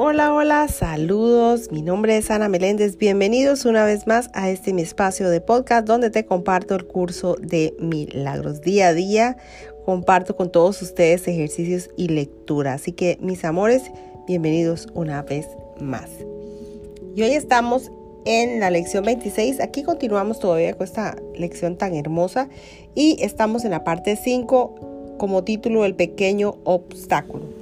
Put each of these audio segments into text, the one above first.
Hola, hola, saludos. Mi nombre es Ana Meléndez. Bienvenidos una vez más a este mi espacio de podcast donde te comparto el curso de milagros. Día a día comparto con todos ustedes ejercicios y lectura. Así que mis amores, bienvenidos una vez más. Y hoy estamos en la lección 26. Aquí continuamos todavía con esta lección tan hermosa y estamos en la parte 5 como título El pequeño obstáculo.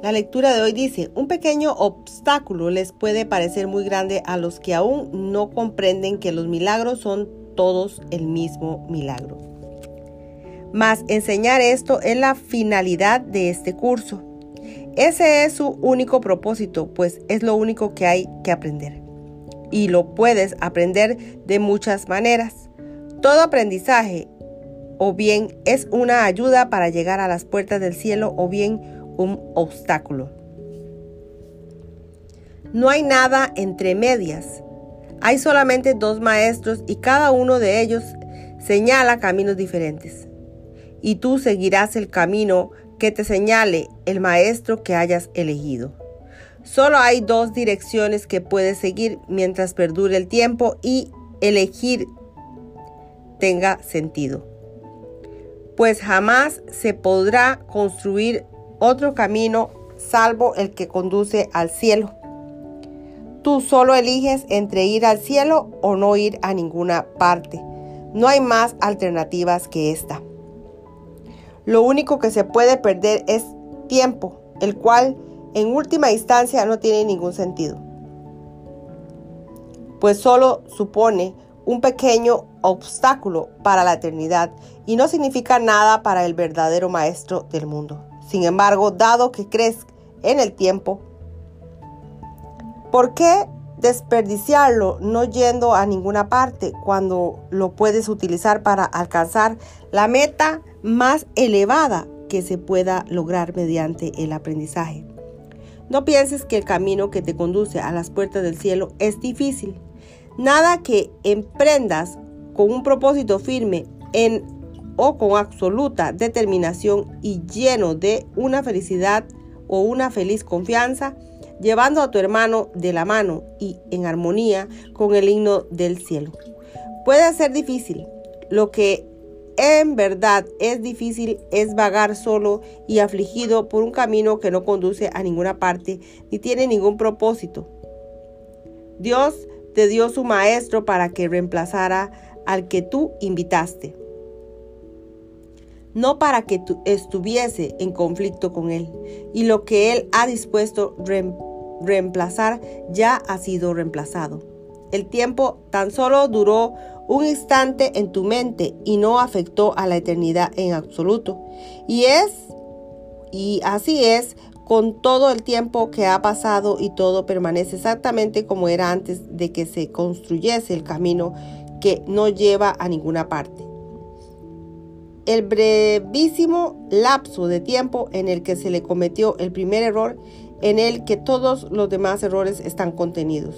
La lectura de hoy dice, un pequeño obstáculo les puede parecer muy grande a los que aún no comprenden que los milagros son todos el mismo milagro. Mas enseñar esto es la finalidad de este curso. Ese es su único propósito, pues es lo único que hay que aprender. Y lo puedes aprender de muchas maneras. Todo aprendizaje o bien es una ayuda para llegar a las puertas del cielo o bien un obstáculo. No hay nada entre medias. Hay solamente dos maestros y cada uno de ellos señala caminos diferentes. Y tú seguirás el camino que te señale el maestro que hayas elegido. Solo hay dos direcciones que puedes seguir mientras perdure el tiempo y elegir tenga sentido. Pues jamás se podrá construir otro camino salvo el que conduce al cielo. Tú solo eliges entre ir al cielo o no ir a ninguna parte. No hay más alternativas que esta. Lo único que se puede perder es tiempo, el cual en última instancia no tiene ningún sentido. Pues solo supone un pequeño obstáculo para la eternidad y no significa nada para el verdadero maestro del mundo. Sin embargo, dado que crees en el tiempo, ¿por qué desperdiciarlo no yendo a ninguna parte cuando lo puedes utilizar para alcanzar la meta más elevada que se pueda lograr mediante el aprendizaje? No pienses que el camino que te conduce a las puertas del cielo es difícil. Nada que emprendas con un propósito firme en o con absoluta determinación y lleno de una felicidad o una feliz confianza, llevando a tu hermano de la mano y en armonía con el himno del cielo. Puede ser difícil. Lo que en verdad es difícil es vagar solo y afligido por un camino que no conduce a ninguna parte ni tiene ningún propósito. Dios te dio su maestro para que reemplazara al que tú invitaste no para que estuviese en conflicto con Él. Y lo que Él ha dispuesto reemplazar ya ha sido reemplazado. El tiempo tan solo duró un instante en tu mente y no afectó a la eternidad en absoluto. Y es, y así es, con todo el tiempo que ha pasado y todo permanece exactamente como era antes de que se construyese el camino que no lleva a ninguna parte el brevísimo lapso de tiempo en el que se le cometió el primer error, en el que todos los demás errores están contenidos.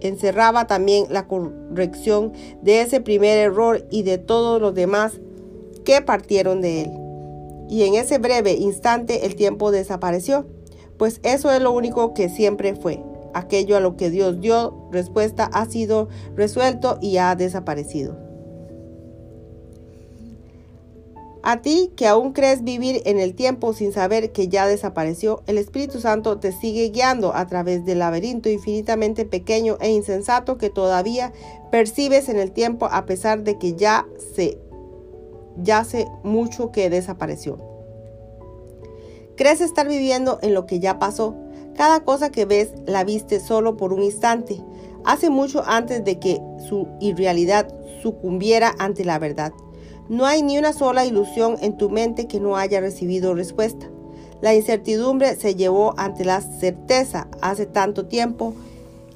Encerraba también la corrección de ese primer error y de todos los demás que partieron de él. Y en ese breve instante el tiempo desapareció, pues eso es lo único que siempre fue. Aquello a lo que Dios dio respuesta ha sido resuelto y ha desaparecido. A ti que aún crees vivir en el tiempo sin saber que ya desapareció, el Espíritu Santo te sigue guiando a través del laberinto infinitamente pequeño e insensato que todavía percibes en el tiempo a pesar de que ya se ya hace mucho que desapareció. Crees estar viviendo en lo que ya pasó. Cada cosa que ves la viste solo por un instante, hace mucho antes de que su irrealidad sucumbiera ante la verdad. No hay ni una sola ilusión en tu mente que no haya recibido respuesta. La incertidumbre se llevó ante la certeza hace tanto tiempo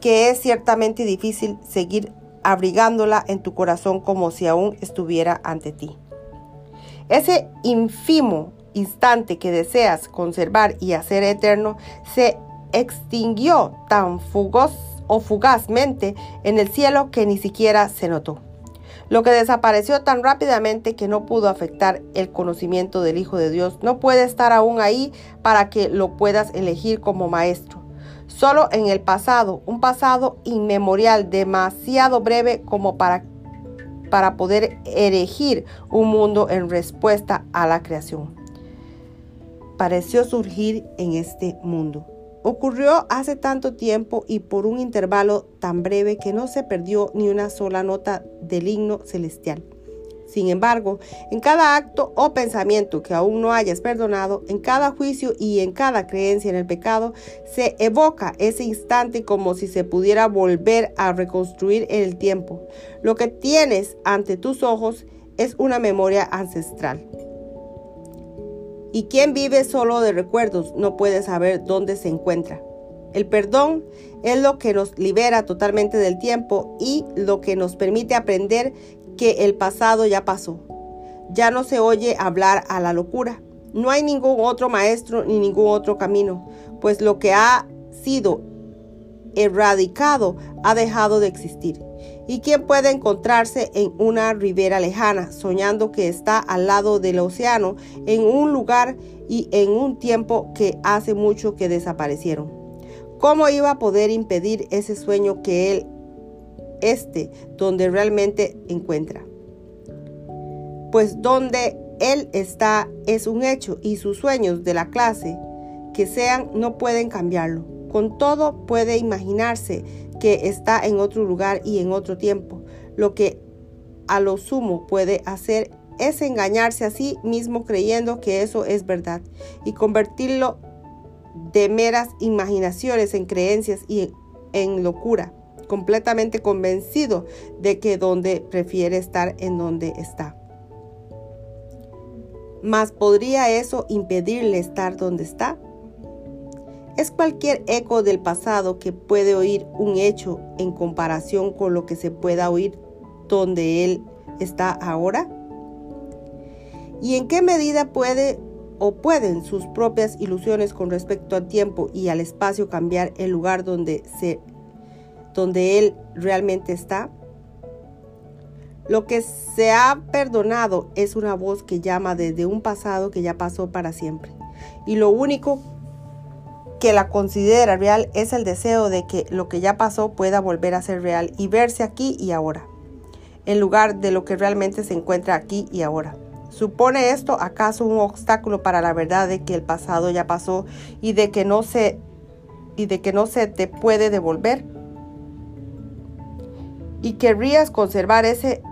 que es ciertamente difícil seguir abrigándola en tu corazón como si aún estuviera ante ti. Ese ínfimo instante que deseas conservar y hacer eterno se extinguió tan fugaz o fugazmente en el cielo que ni siquiera se notó. Lo que desapareció tan rápidamente que no pudo afectar el conocimiento del Hijo de Dios no puede estar aún ahí para que lo puedas elegir como maestro. Solo en el pasado, un pasado inmemorial demasiado breve como para, para poder erigir un mundo en respuesta a la creación. Pareció surgir en este mundo. Ocurrió hace tanto tiempo y por un intervalo tan breve que no se perdió ni una sola nota del himno celestial. Sin embargo, en cada acto o pensamiento que aún no hayas perdonado, en cada juicio y en cada creencia en el pecado, se evoca ese instante como si se pudiera volver a reconstruir en el tiempo. Lo que tienes ante tus ojos es una memoria ancestral. Y quien vive solo de recuerdos no puede saber dónde se encuentra. El perdón es lo que nos libera totalmente del tiempo y lo que nos permite aprender que el pasado ya pasó. Ya no se oye hablar a la locura. No hay ningún otro maestro ni ningún otro camino, pues lo que ha sido erradicado ha dejado de existir. ¿Y quién puede encontrarse en una ribera lejana, soñando que está al lado del océano, en un lugar y en un tiempo que hace mucho que desaparecieron? ¿Cómo iba a poder impedir ese sueño que él, este, donde realmente encuentra? Pues donde él está es un hecho y sus sueños de la clase que sean no pueden cambiarlo. Con todo puede imaginarse que está en otro lugar y en otro tiempo. Lo que a lo sumo puede hacer es engañarse a sí mismo creyendo que eso es verdad y convertirlo de meras imaginaciones en creencias y en locura, completamente convencido de que donde prefiere estar en donde está. Mas ¿podría eso impedirle estar donde está? Es cualquier eco del pasado que puede oír un hecho en comparación con lo que se pueda oír donde él está ahora. ¿Y en qué medida puede o pueden sus propias ilusiones con respecto al tiempo y al espacio cambiar el lugar donde, se, donde él realmente está? Lo que se ha perdonado es una voz que llama desde un pasado que ya pasó para siempre. Y lo único que la considera real es el deseo de que lo que ya pasó pueda volver a ser real y verse aquí y ahora, en lugar de lo que realmente se encuentra aquí y ahora. ¿Supone esto acaso un obstáculo para la verdad de que el pasado ya pasó y de que no se y de que no se te puede devolver? ¿Y querrías conservar ese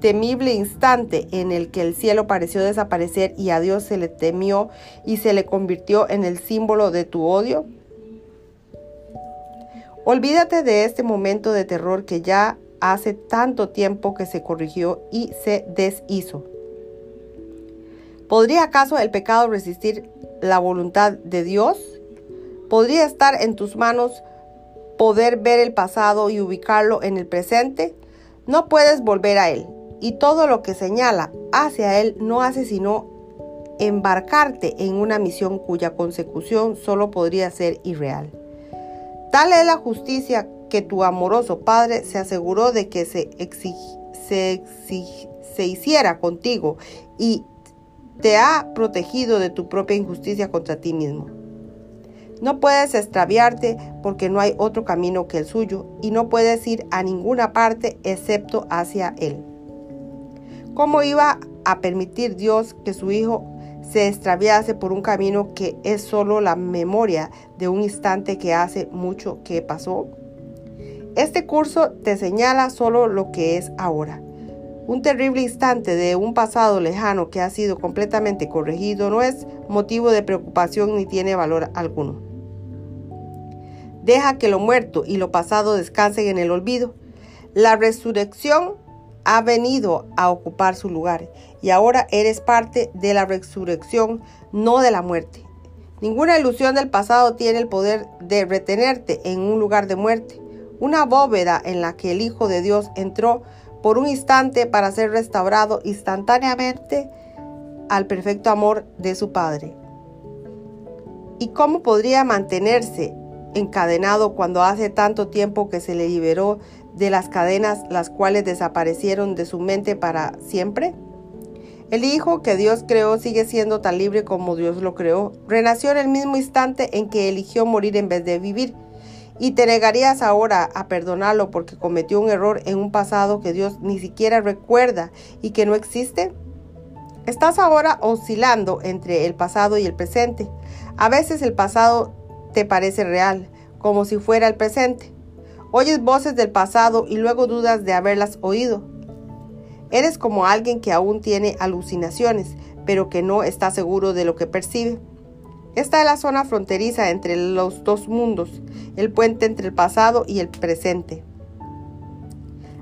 temible instante en el que el cielo pareció desaparecer y a Dios se le temió y se le convirtió en el símbolo de tu odio? Olvídate de este momento de terror que ya hace tanto tiempo que se corrigió y se deshizo. ¿Podría acaso el pecado resistir la voluntad de Dios? ¿Podría estar en tus manos poder ver el pasado y ubicarlo en el presente? No puedes volver a él y todo lo que señala hacia Él no hace sino embarcarte en una misión cuya consecución solo podría ser irreal. Tal es la justicia que tu amoroso Padre se aseguró de que se, se, hiciera contigo y te ha protegido de tu propia injusticia contra ti mismo. No puedes extraviarte porque no hay otro camino que el suyo y no puedes ir a ninguna parte excepto hacia Él. ¿Cómo iba a permitir Dios que su Hijo se extraviase por un camino que es solo la memoria de un instante que hace mucho que pasó? Este curso te señala solo lo que es ahora. Un terrible instante de un pasado lejano que ha sido completamente corregido no es motivo de preocupación ni tiene valor alguno. Deja que lo muerto y lo pasado descansen en el olvido. La resurrección ha venido a ocupar su lugar y ahora eres parte de la resurrección, no de la muerte. Ninguna ilusión del pasado tiene el poder de retenerte en un lugar de muerte, una bóveda en la que el Hijo de Dios entró por un instante para ser restaurado instantáneamente al perfecto amor de su Padre. ¿Y cómo podría mantenerse encadenado cuando hace tanto tiempo que se le liberó de las cadenas las cuales desaparecieron de su mente para siempre? El Hijo que Dios creó sigue siendo tan libre como Dios lo creó. Renació en el mismo instante en que eligió morir en vez de vivir. ¿Y te negarías ahora a perdonarlo porque cometió un error en un pasado que Dios ni siquiera recuerda y que no existe? Estás ahora oscilando entre el pasado y el presente. A veces el pasado te parece real, como si fuera el presente. Oyes voces del pasado y luego dudas de haberlas oído. Eres como alguien que aún tiene alucinaciones, pero que no está seguro de lo que percibe. Esta es la zona fronteriza entre los dos mundos, el puente entre el pasado y el presente.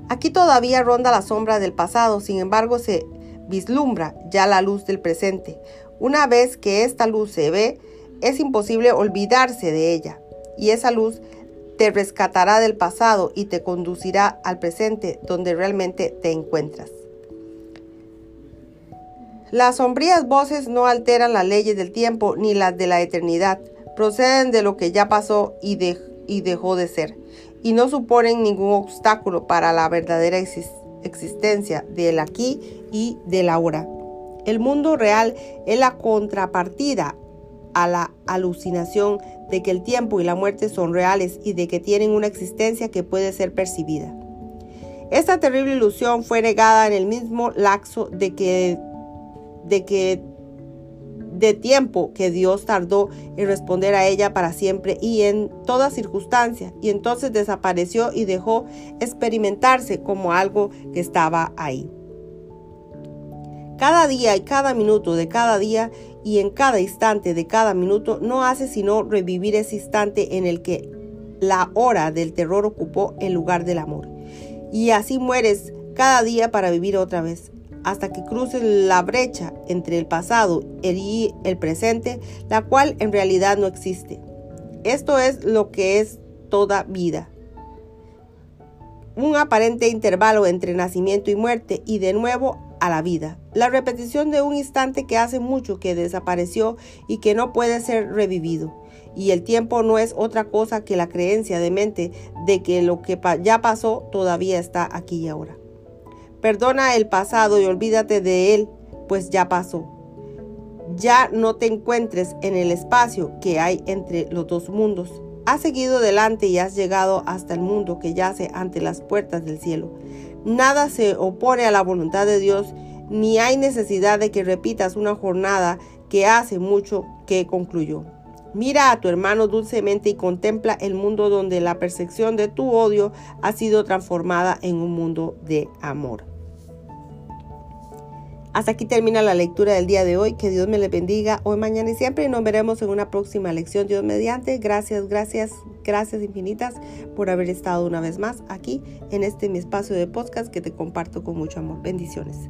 Aquí todavía ronda la sombra del pasado, sin embargo se vislumbra ya la luz del presente. Una vez que esta luz se ve, es imposible olvidarse de ella, y esa luz te rescatará del pasado y te conducirá al presente donde realmente te encuentras. Las sombrías voces no alteran las leyes del tiempo ni las de la eternidad, proceden de lo que ya pasó y, y dejó de ser, y no suponen ningún obstáculo para la verdadera existencia del aquí y del ahora. El mundo real es la contrapartida a la alucinación de que el tiempo y la muerte son reales y de que tienen una existencia que puede ser percibida. Esta terrible ilusión fue negada en el mismo laxo de que de que de tiempo que Dios tardó en responder a ella para siempre y en toda circunstancia, y entonces desapareció y dejó experimentarse como algo que estaba ahí. Cada día y cada minuto de cada día y en cada instante de cada minuto no hace sino revivir ese instante en el que la hora del terror ocupó el lugar del amor. Y así mueres cada día para vivir otra vez hasta que cruces la brecha entre el pasado y el presente, la cual en realidad no existe. Esto es lo que es toda vida. Un aparente intervalo entre nacimiento y muerte y de nuevo a la vida. La repetición de un instante que hace mucho que desapareció y que no puede ser revivido. Y el tiempo no es otra cosa que la creencia de mente de que lo que ya pasó todavía está aquí y ahora. Perdona el pasado y olvídate de él, pues ya pasó. Ya no te encuentres en el espacio que hay entre los dos mundos. Has seguido adelante y has llegado hasta el mundo que yace ante las puertas del cielo. Nada se opone a la voluntad de Dios, ni hay necesidad de que repitas una jornada que hace mucho que concluyó. Mira a tu hermano dulcemente y contempla el mundo donde la percepción de tu odio ha sido transformada en un mundo de amor. Hasta aquí termina la lectura del día de hoy. Que Dios me le bendiga hoy, mañana y siempre. Y nos veremos en una próxima lección. Dios mediante. Gracias, gracias, gracias infinitas por haber estado una vez más aquí en este mi espacio de podcast que te comparto con mucho amor. Bendiciones.